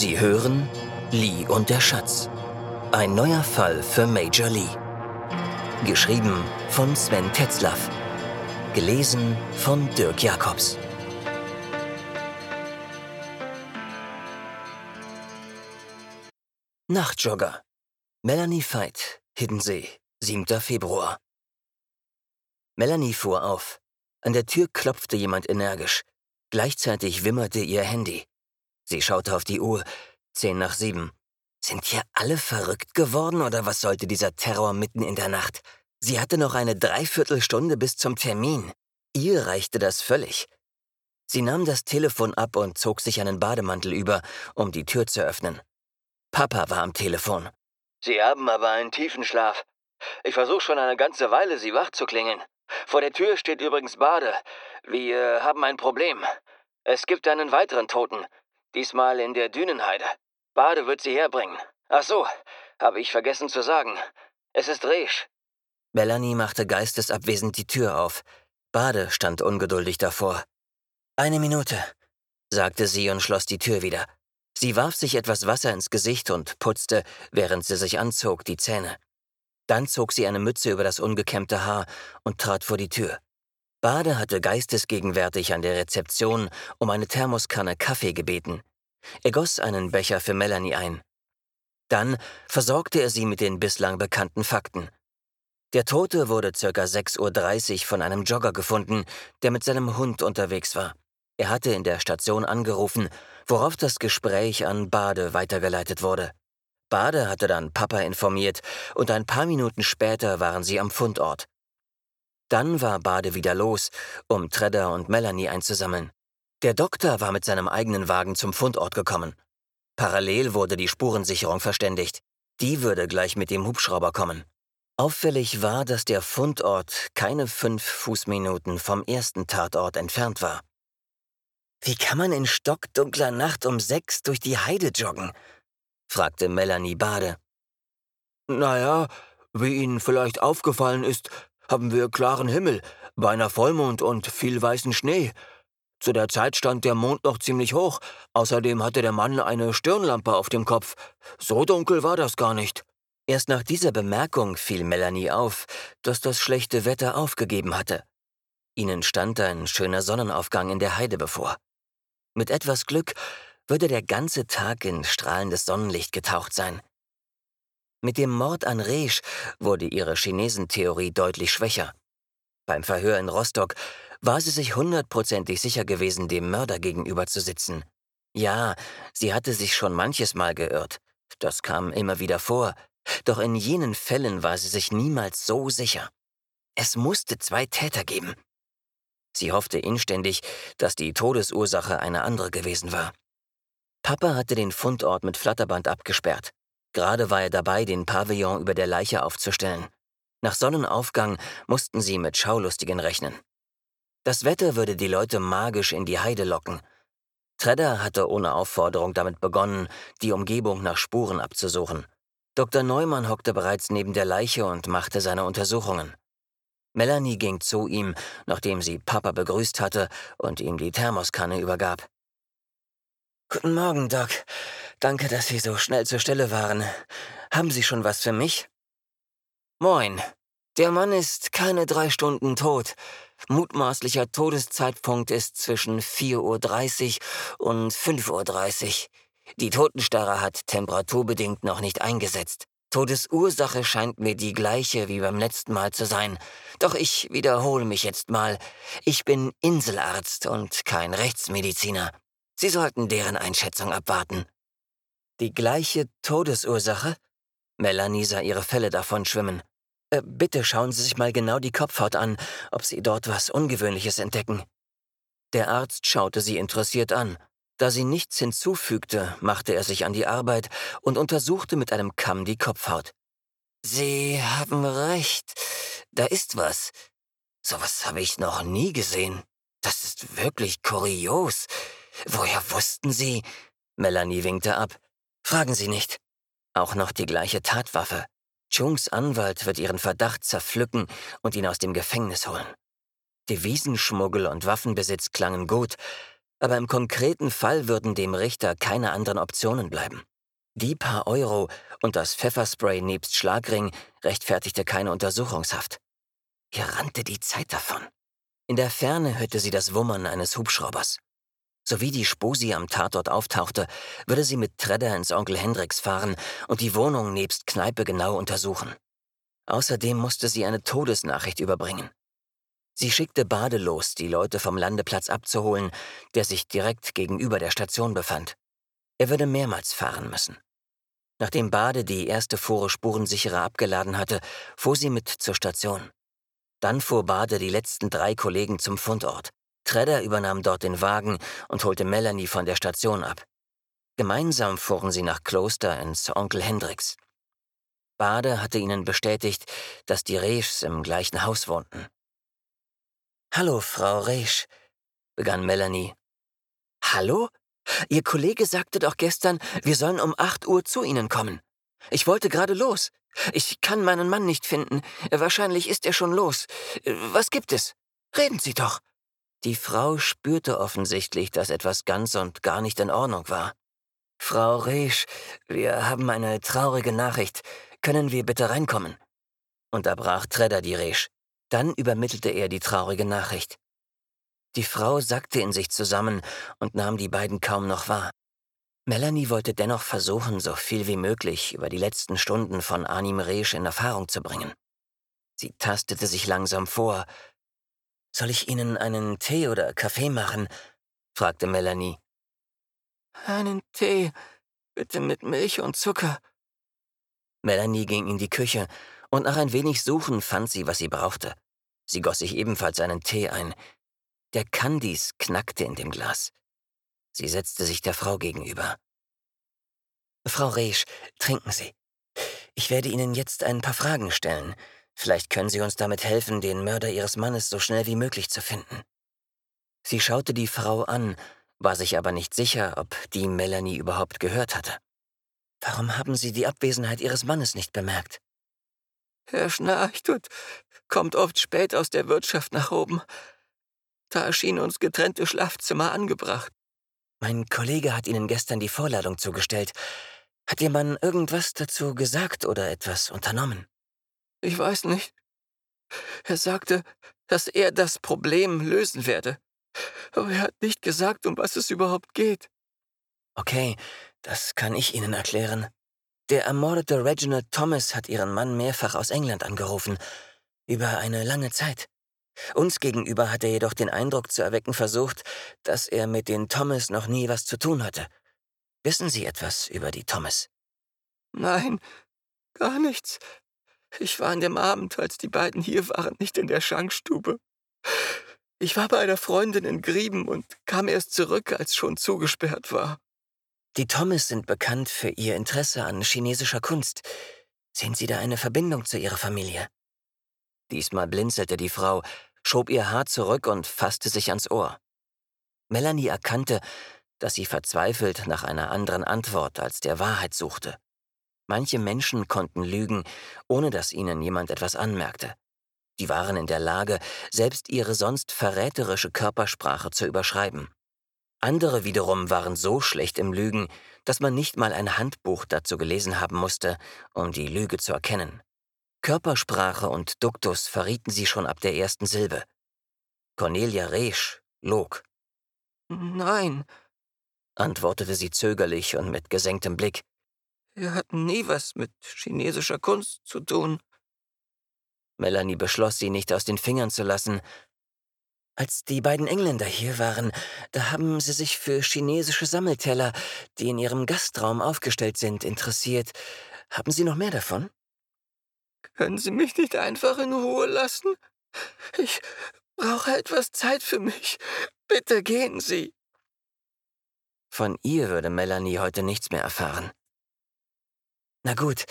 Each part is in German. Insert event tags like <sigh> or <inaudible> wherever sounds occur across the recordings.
Sie hören Lee und der Schatz. Ein neuer Fall für Major Lee. Geschrieben von Sven Tetzlaff. Gelesen von Dirk Jacobs. Nachtjogger. Melanie Veit, Hiddensee, 7. Februar. Melanie fuhr auf. An der Tür klopfte jemand energisch. Gleichzeitig wimmerte ihr Handy. Sie schaute auf die Uhr. Zehn nach sieben. Sind hier alle verrückt geworden oder was sollte dieser Terror mitten in der Nacht? Sie hatte noch eine Dreiviertelstunde bis zum Termin. Ihr reichte das völlig. Sie nahm das Telefon ab und zog sich einen Bademantel über, um die Tür zu öffnen. Papa war am Telefon. Sie haben aber einen tiefen Schlaf. Ich versuche schon eine ganze Weile, Sie wach zu klingeln. Vor der Tür steht übrigens Bade. Wir haben ein Problem. Es gibt einen weiteren Toten. Diesmal in der Dünenheide. Bade wird sie herbringen. Ach so, habe ich vergessen zu sagen. Es ist Resch. Melanie machte geistesabwesend die Tür auf. Bade stand ungeduldig davor. Eine Minute, sagte sie und schloss die Tür wieder. Sie warf sich etwas Wasser ins Gesicht und putzte, während sie sich anzog, die Zähne. Dann zog sie eine Mütze über das ungekämmte Haar und trat vor die Tür. Bade hatte geistesgegenwärtig an der Rezeption um eine Thermoskanne Kaffee gebeten. Er goss einen Becher für Melanie ein. Dann versorgte er sie mit den bislang bekannten Fakten. Der Tote wurde ca. 6.30 Uhr von einem Jogger gefunden, der mit seinem Hund unterwegs war. Er hatte in der Station angerufen, worauf das Gespräch an Bade weitergeleitet wurde. Bade hatte dann Papa informiert und ein paar Minuten später waren sie am Fundort. Dann war Bade wieder los, um Tredder und Melanie einzusammeln. Der Doktor war mit seinem eigenen Wagen zum Fundort gekommen. Parallel wurde die Spurensicherung verständigt. Die würde gleich mit dem Hubschrauber kommen. Auffällig war, dass der Fundort keine fünf Fußminuten vom ersten Tatort entfernt war. Wie kann man in stockdunkler Nacht um sechs durch die Heide joggen? fragte Melanie Bade. Naja, wie Ihnen vielleicht aufgefallen ist, haben wir klaren Himmel, beinahe Vollmond und viel weißen Schnee. Zu der Zeit stand der Mond noch ziemlich hoch, außerdem hatte der Mann eine Stirnlampe auf dem Kopf. So dunkel war das gar nicht. Erst nach dieser Bemerkung fiel Melanie auf, dass das schlechte Wetter aufgegeben hatte. Ihnen stand ein schöner Sonnenaufgang in der Heide bevor. Mit etwas Glück würde der ganze Tag in strahlendes Sonnenlicht getaucht sein. Mit dem Mord an Resch wurde ihre Chinesentheorie deutlich schwächer. Beim Verhör in Rostock war sie sich hundertprozentig sicher gewesen, dem Mörder gegenüber zu sitzen. Ja, sie hatte sich schon manches Mal geirrt. Das kam immer wieder vor. Doch in jenen Fällen war sie sich niemals so sicher. Es musste zwei Täter geben. Sie hoffte inständig, dass die Todesursache eine andere gewesen war. Papa hatte den Fundort mit Flatterband abgesperrt. Gerade war er dabei, den Pavillon über der Leiche aufzustellen. Nach Sonnenaufgang mussten sie mit Schaulustigen rechnen. Das Wetter würde die Leute magisch in die Heide locken. Tredder hatte ohne Aufforderung damit begonnen, die Umgebung nach Spuren abzusuchen. Dr. Neumann hockte bereits neben der Leiche und machte seine Untersuchungen. Melanie ging zu ihm, nachdem sie Papa begrüßt hatte und ihm die Thermoskanne übergab. Guten Morgen, Doc. Danke, dass Sie so schnell zur Stelle waren. Haben Sie schon was für mich? Moin. Der Mann ist keine drei Stunden tot. Mutmaßlicher Todeszeitpunkt ist zwischen 4.30 Uhr und 5.30 Uhr. Die Totenstarre hat temperaturbedingt noch nicht eingesetzt. Todesursache scheint mir die gleiche wie beim letzten Mal zu sein. Doch ich wiederhole mich jetzt mal. Ich bin Inselarzt und kein Rechtsmediziner. Sie sollten deren Einschätzung abwarten. Die gleiche Todesursache? Melanie sah ihre Fälle davon schwimmen. Äh, bitte schauen Sie sich mal genau die Kopfhaut an, ob Sie dort was Ungewöhnliches entdecken. Der Arzt schaute sie interessiert an. Da sie nichts hinzufügte, machte er sich an die Arbeit und untersuchte mit einem Kamm die Kopfhaut. Sie haben recht, da ist was. Sowas habe ich noch nie gesehen. Das ist wirklich kurios. Woher wussten Sie? Melanie winkte ab. Fragen Sie nicht. Auch noch die gleiche Tatwaffe. Chungs Anwalt wird ihren Verdacht zerpflücken und ihn aus dem Gefängnis holen. Devisenschmuggel und Waffenbesitz klangen gut, Aber im konkreten Fall würden dem Richter keine anderen Optionen bleiben. Die paar Euro und das Pfefferspray nebst Schlagring rechtfertigte keine Untersuchungshaft. Ihr rannte die Zeit davon. In der Ferne hörte sie das Wummern eines Hubschraubers. Sowie die Spusi am Tatort auftauchte, würde sie mit Tredder ins Onkel Hendricks fahren und die Wohnung nebst Kneipe genau untersuchen. Außerdem musste sie eine Todesnachricht überbringen. Sie schickte Bade los, die Leute vom Landeplatz abzuholen, der sich direkt gegenüber der Station befand. Er würde mehrmals fahren müssen. Nachdem Bade die erste Fuhre spurensicherer abgeladen hatte, fuhr sie mit zur Station. Dann fuhr Bade die letzten drei Kollegen zum Fundort. Tredder übernahm dort den Wagen und holte Melanie von der Station ab. Gemeinsam fuhren sie nach Kloster ins Onkel Hendricks. Bade hatte ihnen bestätigt, dass die Reschs im gleichen Haus wohnten. Hallo, Frau Reisch, begann Melanie. Hallo? Ihr Kollege sagte doch gestern, wir sollen um acht Uhr zu Ihnen kommen. Ich wollte gerade los. Ich kann meinen Mann nicht finden. Wahrscheinlich ist er schon los. Was gibt es? Reden Sie doch. Die Frau spürte offensichtlich, dass etwas ganz und gar nicht in Ordnung war. Frau Reisch, wir haben eine traurige Nachricht. Können wir bitte reinkommen? Unterbrach Tredder die Reisch. Dann übermittelte er die traurige Nachricht. Die Frau sackte in sich zusammen und nahm die beiden kaum noch wahr. Melanie wollte dennoch versuchen, so viel wie möglich über die letzten Stunden von Anim Resch in Erfahrung zu bringen. Sie tastete sich langsam vor. Soll ich Ihnen einen Tee oder Kaffee machen? fragte Melanie. Einen Tee, bitte mit Milch und Zucker. Melanie ging in die Küche und nach ein wenig Suchen fand sie, was sie brauchte. Sie goss sich ebenfalls einen Tee ein. Der Kandis knackte in dem Glas. Sie setzte sich der Frau gegenüber. Frau Reisch, trinken Sie. Ich werde Ihnen jetzt ein paar Fragen stellen. Vielleicht können Sie uns damit helfen, den Mörder Ihres Mannes so schnell wie möglich zu finden. Sie schaute die Frau an, war sich aber nicht sicher, ob die Melanie überhaupt gehört hatte. Warum haben Sie die Abwesenheit Ihres Mannes nicht bemerkt? Er schnarcht und kommt oft spät aus der Wirtschaft nach oben. Da erschien uns getrennte Schlafzimmer angebracht. Mein Kollege hat Ihnen gestern die Vorladung zugestellt. Hat Ihr Mann irgendwas dazu gesagt oder etwas unternommen? Ich weiß nicht. Er sagte, dass er das Problem lösen werde. Aber er hat nicht gesagt, um was es überhaupt geht. Okay, das kann ich Ihnen erklären. Der ermordete Reginald Thomas hat ihren Mann mehrfach aus England angerufen. Über eine lange Zeit. Uns gegenüber hat er jedoch den Eindruck zu erwecken versucht, dass er mit den Thomas noch nie was zu tun hatte. Wissen Sie etwas über die Thomas? Nein, gar nichts. Ich war an dem Abend, als die beiden hier waren, nicht in der Schankstube. Ich war bei einer Freundin in Grieben und kam erst zurück, als schon zugesperrt war. Die Thomas sind bekannt für ihr Interesse an chinesischer Kunst. Sehen Sie da eine Verbindung zu Ihrer Familie? Diesmal blinzelte die Frau, schob ihr Haar zurück und fasste sich ans Ohr. Melanie erkannte, dass sie verzweifelt nach einer anderen Antwort als der Wahrheit suchte. Manche Menschen konnten lügen, ohne dass ihnen jemand etwas anmerkte. Die waren in der Lage, selbst ihre sonst verräterische Körpersprache zu überschreiben. Andere wiederum waren so schlecht im Lügen, dass man nicht mal ein Handbuch dazu gelesen haben musste, um die Lüge zu erkennen. Körpersprache und Duktus verrieten sie schon ab der ersten Silbe. Cornelia Resch log. Nein, antwortete sie zögerlich und mit gesenktem Blick. Wir hatten nie was mit chinesischer Kunst zu tun. Melanie beschloss, sie nicht aus den Fingern zu lassen, als die beiden Engländer hier waren, da haben sie sich für chinesische Sammelteller, die in ihrem Gastraum aufgestellt sind, interessiert. Haben Sie noch mehr davon? Können Sie mich nicht einfach in Ruhe lassen? Ich brauche etwas Zeit für mich. Bitte gehen Sie. Von ihr würde Melanie heute nichts mehr erfahren. Na gut,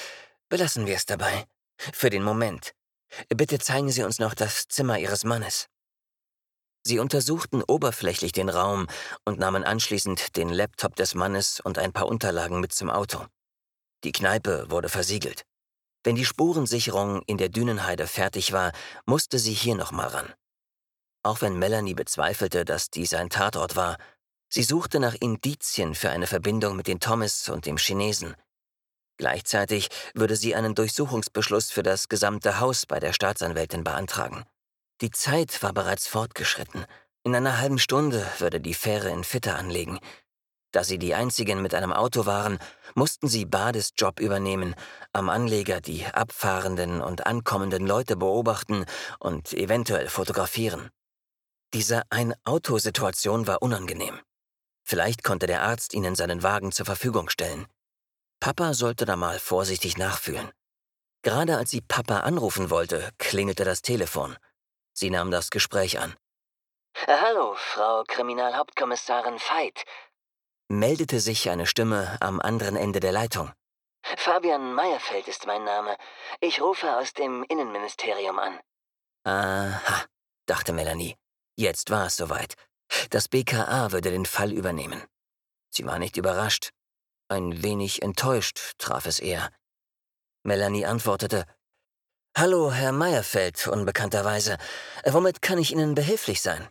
belassen wir es dabei. Für den Moment. Bitte zeigen Sie uns noch das Zimmer Ihres Mannes. Sie untersuchten oberflächlich den Raum und nahmen anschließend den Laptop des Mannes und ein paar Unterlagen mit zum Auto. Die Kneipe wurde versiegelt. Wenn die Spurensicherung in der Dünenheide fertig war, musste sie hier nochmal ran. Auch wenn Melanie bezweifelte, dass dies ein Tatort war, Sie suchte nach Indizien für eine Verbindung mit den Thomas und dem Chinesen. Gleichzeitig würde sie einen Durchsuchungsbeschluss für das gesamte Haus bei der Staatsanwältin beantragen. Die Zeit war bereits fortgeschritten. In einer halben Stunde würde die Fähre in Fitter anlegen. Da sie die einzigen mit einem Auto waren, mussten sie Bades Job übernehmen, am Anleger die abfahrenden und ankommenden Leute beobachten und eventuell fotografieren. Diese Ein-Auto-Situation war unangenehm. Vielleicht konnte der Arzt ihnen seinen Wagen zur Verfügung stellen. Papa sollte da mal vorsichtig nachfühlen. Gerade als sie Papa anrufen wollte, klingelte das Telefon. Sie nahm das Gespräch an. Hallo, Frau Kriminalhauptkommissarin Veit meldete sich eine Stimme am anderen Ende der Leitung. Fabian Meyerfeld ist mein Name. Ich rufe aus dem Innenministerium an. Aha, dachte Melanie. Jetzt war es soweit. Das BKA würde den Fall übernehmen. Sie war nicht überrascht. Ein wenig enttäuscht traf es eher. Melanie antwortete, Hallo, Herr Meyerfeld, unbekannterweise. Womit kann ich Ihnen behilflich sein?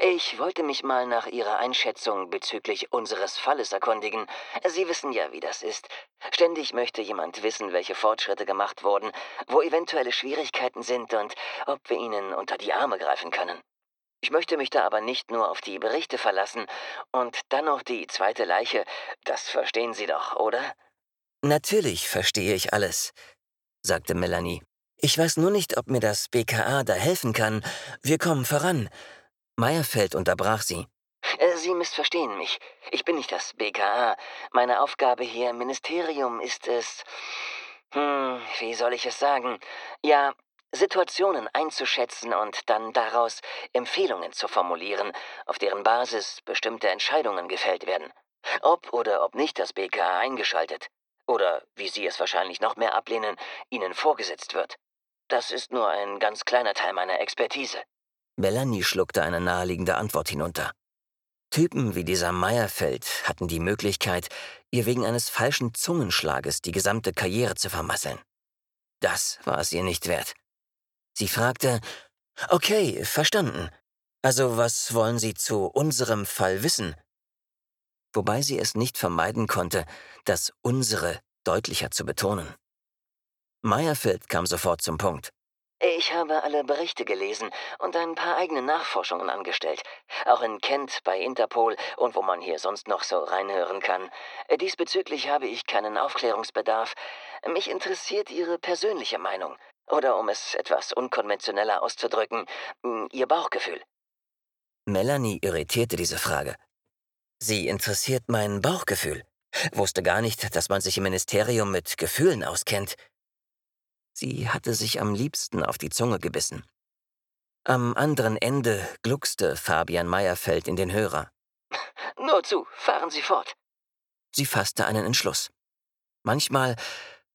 Ich wollte mich mal nach Ihrer Einschätzung bezüglich unseres Falles erkundigen. Sie wissen ja, wie das ist. Ständig möchte jemand wissen, welche Fortschritte gemacht wurden, wo eventuelle Schwierigkeiten sind und ob wir ihnen unter die Arme greifen können. Ich möchte mich da aber nicht nur auf die Berichte verlassen und dann noch die zweite Leiche. Das verstehen Sie doch, oder? Natürlich verstehe ich alles, sagte Melanie. Ich weiß nur nicht, ob mir das BKA da helfen kann. Wir kommen voran. Meyerfeld unterbrach sie. Äh, sie missverstehen mich. Ich bin nicht das BKA. Meine Aufgabe hier im Ministerium ist es. Hm, wie soll ich es sagen? Ja, Situationen einzuschätzen und dann daraus Empfehlungen zu formulieren, auf deren Basis bestimmte Entscheidungen gefällt werden. Ob oder ob nicht das BKA eingeschaltet. Oder, wie Sie es wahrscheinlich noch mehr ablehnen, Ihnen vorgesetzt wird. Das ist nur ein ganz kleiner Teil meiner Expertise. Melanie schluckte eine naheliegende Antwort hinunter. Typen wie dieser Meyerfeld hatten die Möglichkeit, ihr wegen eines falschen Zungenschlages die gesamte Karriere zu vermasseln. Das war es ihr nicht wert. Sie fragte, Okay, verstanden. Also was wollen Sie zu unserem Fall wissen? Wobei sie es nicht vermeiden konnte, das unsere deutlicher zu betonen. Meyerfeld kam sofort zum Punkt. Ich habe alle Berichte gelesen und ein paar eigene Nachforschungen angestellt. Auch in Kent bei Interpol und wo man hier sonst noch so reinhören kann. Diesbezüglich habe ich keinen Aufklärungsbedarf. Mich interessiert Ihre persönliche Meinung. Oder um es etwas unkonventioneller auszudrücken, Ihr Bauchgefühl. Melanie irritierte diese Frage. Sie interessiert mein Bauchgefühl. Wusste gar nicht, dass man sich im Ministerium mit Gefühlen auskennt. Sie hatte sich am liebsten auf die Zunge gebissen. Am anderen Ende gluckste Fabian Meyerfeld in den Hörer. <laughs> Nur zu, fahren Sie fort. Sie fasste einen Entschluss. Manchmal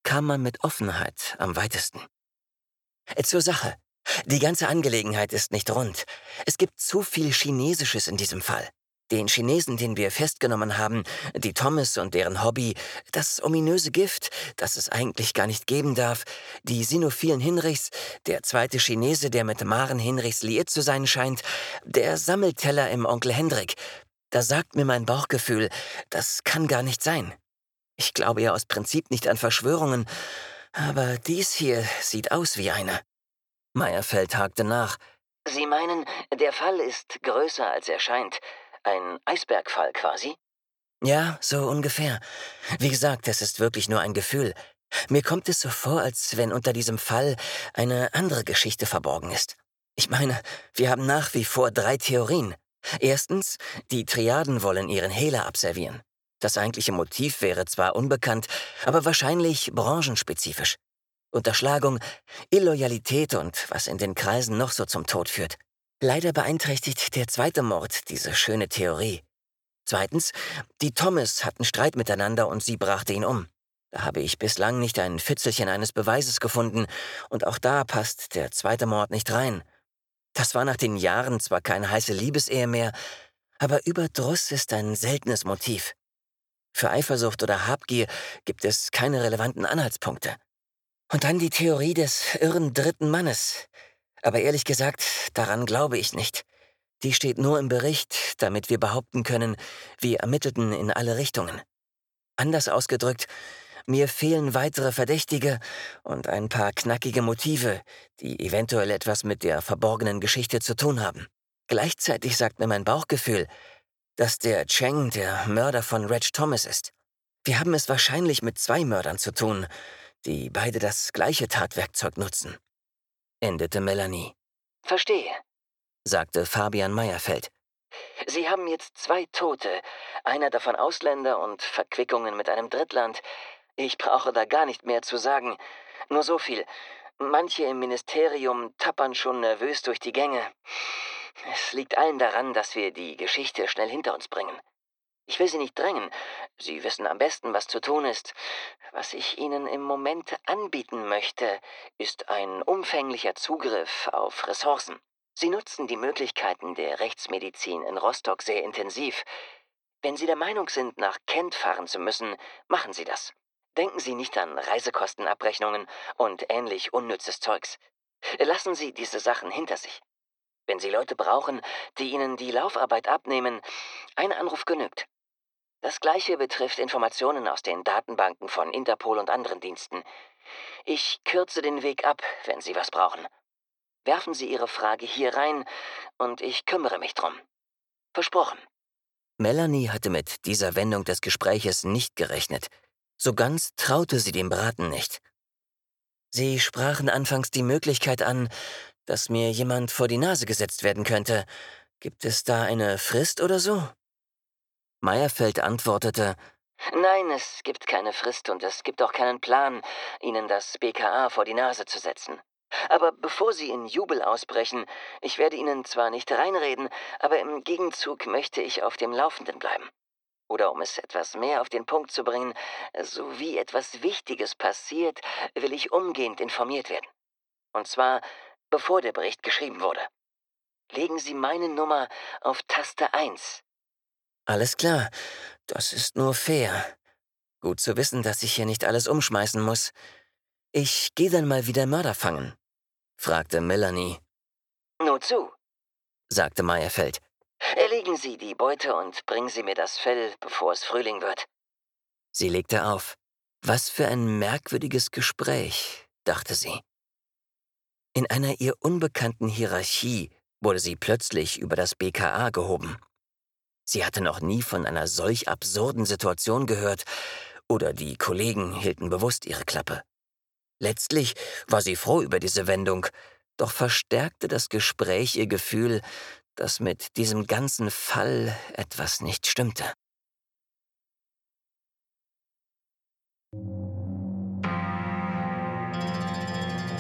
kam man mit Offenheit am weitesten. Zur Sache. Die ganze Angelegenheit ist nicht rund. Es gibt zu viel Chinesisches in diesem Fall. Den Chinesen, den wir festgenommen haben, die Thomas und deren Hobby, das ominöse Gift, das es eigentlich gar nicht geben darf, die sinophilen Hinrichs, der zweite Chinese, der mit Maren Hinrichs liiert zu sein scheint, der Sammelteller im Onkel Hendrik. Da sagt mir mein Bauchgefühl, das kann gar nicht sein. Ich glaube ja aus Prinzip nicht an Verschwörungen, aber dies hier sieht aus wie eine. Meyerfeld hakte nach. Sie meinen, der Fall ist größer als er scheint. Ein Eisbergfall quasi? Ja, so ungefähr. Wie gesagt, es ist wirklich nur ein Gefühl. Mir kommt es so vor, als wenn unter diesem Fall eine andere Geschichte verborgen ist. Ich meine, wir haben nach wie vor drei Theorien. Erstens, die Triaden wollen ihren Hehler abservieren. Das eigentliche Motiv wäre zwar unbekannt, aber wahrscheinlich branchenspezifisch. Unterschlagung, Illoyalität und was in den Kreisen noch so zum Tod führt. Leider beeinträchtigt der zweite Mord diese schöne Theorie. Zweitens, die Thomas hatten Streit miteinander und sie brachte ihn um. Da habe ich bislang nicht ein Fitzelchen eines Beweises gefunden, und auch da passt der zweite Mord nicht rein. Das war nach den Jahren zwar keine heiße Liebesehe mehr, aber Überdruss ist ein seltenes Motiv. Für Eifersucht oder Habgier gibt es keine relevanten Anhaltspunkte. Und dann die Theorie des irren dritten Mannes, aber ehrlich gesagt, daran glaube ich nicht. Die steht nur im Bericht, damit wir behaupten können, wir ermittelten in alle Richtungen. Anders ausgedrückt, mir fehlen weitere Verdächtige und ein paar knackige Motive, die eventuell etwas mit der verborgenen Geschichte zu tun haben. Gleichzeitig sagt mir mein Bauchgefühl, dass der Cheng der Mörder von Reg Thomas ist. Wir haben es wahrscheinlich mit zwei Mördern zu tun, die beide das gleiche Tatwerkzeug nutzen. Endete Melanie. Verstehe, sagte Fabian Meyerfeld. Sie haben jetzt zwei Tote, einer davon Ausländer und Verquickungen mit einem Drittland. Ich brauche da gar nicht mehr zu sagen. Nur so viel. Manche im Ministerium tappern schon nervös durch die Gänge. Es liegt allen daran, dass wir die Geschichte schnell hinter uns bringen. Ich will Sie nicht drängen. Sie wissen am besten, was zu tun ist. Was ich Ihnen im Moment anbieten möchte, ist ein umfänglicher Zugriff auf Ressourcen. Sie nutzen die Möglichkeiten der Rechtsmedizin in Rostock sehr intensiv. Wenn Sie der Meinung sind, nach Kent fahren zu müssen, machen Sie das. Denken Sie nicht an Reisekostenabrechnungen und ähnlich unnützes Zeugs. Lassen Sie diese Sachen hinter sich. Wenn Sie Leute brauchen, die Ihnen die Laufarbeit abnehmen, ein Anruf genügt. Das gleiche betrifft Informationen aus den Datenbanken von Interpol und anderen Diensten. Ich kürze den Weg ab, wenn Sie was brauchen. Werfen Sie Ihre Frage hier rein und ich kümmere mich drum. Versprochen. Melanie hatte mit dieser Wendung des Gespräches nicht gerechnet. So ganz traute sie dem Braten nicht. Sie sprachen anfangs die Möglichkeit an, dass mir jemand vor die Nase gesetzt werden könnte. Gibt es da eine Frist oder so? Meyerfeld antwortete, Nein, es gibt keine Frist und es gibt auch keinen Plan, Ihnen das BKA vor die Nase zu setzen. Aber bevor Sie in Jubel ausbrechen, ich werde Ihnen zwar nicht reinreden, aber im Gegenzug möchte ich auf dem Laufenden bleiben. Oder um es etwas mehr auf den Punkt zu bringen, so wie etwas Wichtiges passiert, will ich umgehend informiert werden. Und zwar, bevor der Bericht geschrieben wurde. Legen Sie meine Nummer auf Taste 1. Alles klar, das ist nur fair. Gut zu wissen, dass ich hier nicht alles umschmeißen muss. Ich gehe dann mal wieder Mörder fangen fragte Melanie. Nur zu, sagte Meyerfeld. Erlegen Sie die Beute und bringen Sie mir das Fell, bevor es Frühling wird. Sie legte auf. Was für ein merkwürdiges Gespräch, dachte sie. In einer ihr unbekannten Hierarchie wurde sie plötzlich über das BKA gehoben. Sie hatte noch nie von einer solch absurden Situation gehört, oder die Kollegen hielten bewusst ihre Klappe. Letztlich war sie froh über diese Wendung, doch verstärkte das Gespräch ihr Gefühl, dass mit diesem ganzen Fall etwas nicht stimmte.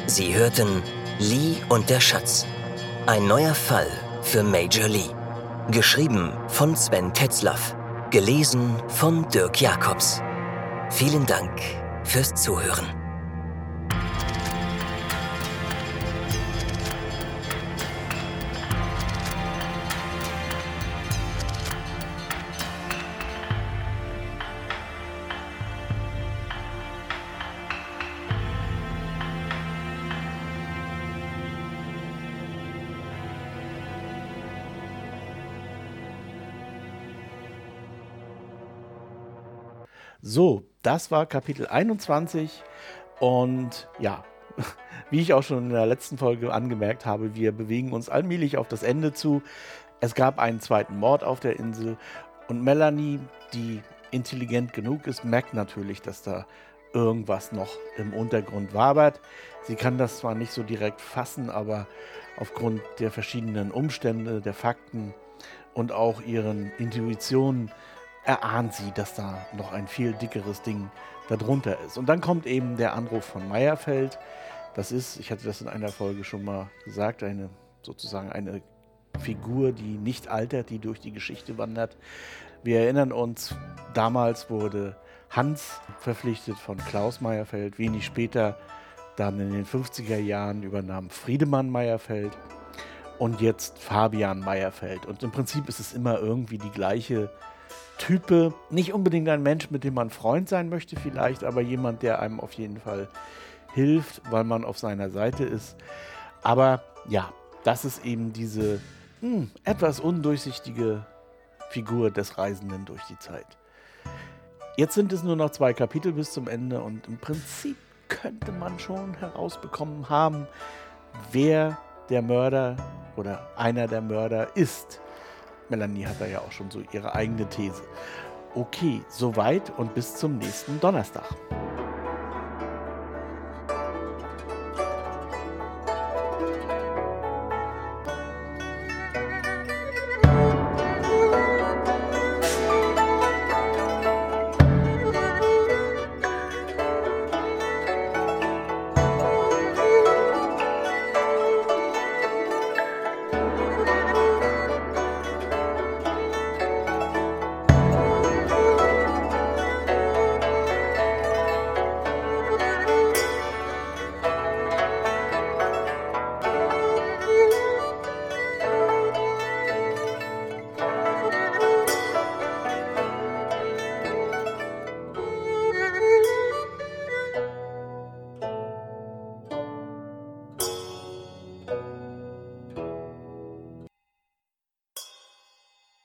Sie hörten Lee und der Schatz. Ein neuer Fall für Major Lee. Geschrieben von Sven Tetzlaff. Gelesen von Dirk Jacobs. Vielen Dank fürs Zuhören. So, das war Kapitel 21 und ja, <laughs> wie ich auch schon in der letzten Folge angemerkt habe, wir bewegen uns allmählich auf das Ende zu. Es gab einen zweiten Mord auf der Insel und Melanie, die intelligent genug ist, merkt natürlich, dass da irgendwas noch im Untergrund wabert. Sie kann das zwar nicht so direkt fassen, aber aufgrund der verschiedenen Umstände, der Fakten und auch ihren Intuitionen erahnt sie, dass da noch ein viel dickeres Ding darunter ist. Und dann kommt eben der Anruf von Meyerfeld. Das ist, ich hatte das in einer Folge schon mal gesagt, eine sozusagen eine Figur, die nicht altert, die durch die Geschichte wandert. Wir erinnern uns, damals wurde Hans verpflichtet von Klaus Meyerfeld. Wenig später, dann in den 50er Jahren, übernahm Friedemann Meyerfeld und jetzt Fabian Meyerfeld. Und im Prinzip ist es immer irgendwie die gleiche Type, nicht unbedingt ein Mensch, mit dem man Freund sein möchte vielleicht, aber jemand, der einem auf jeden Fall hilft, weil man auf seiner Seite ist. Aber ja, das ist eben diese mh, hm, etwas undurchsichtige Figur des Reisenden durch die Zeit. Jetzt sind es nur noch zwei Kapitel bis zum Ende und im Prinzip könnte man schon herausbekommen haben, wer der Mörder oder einer der Mörder ist. Melanie hat da ja auch schon so ihre eigene These. Okay, soweit und bis zum nächsten Donnerstag.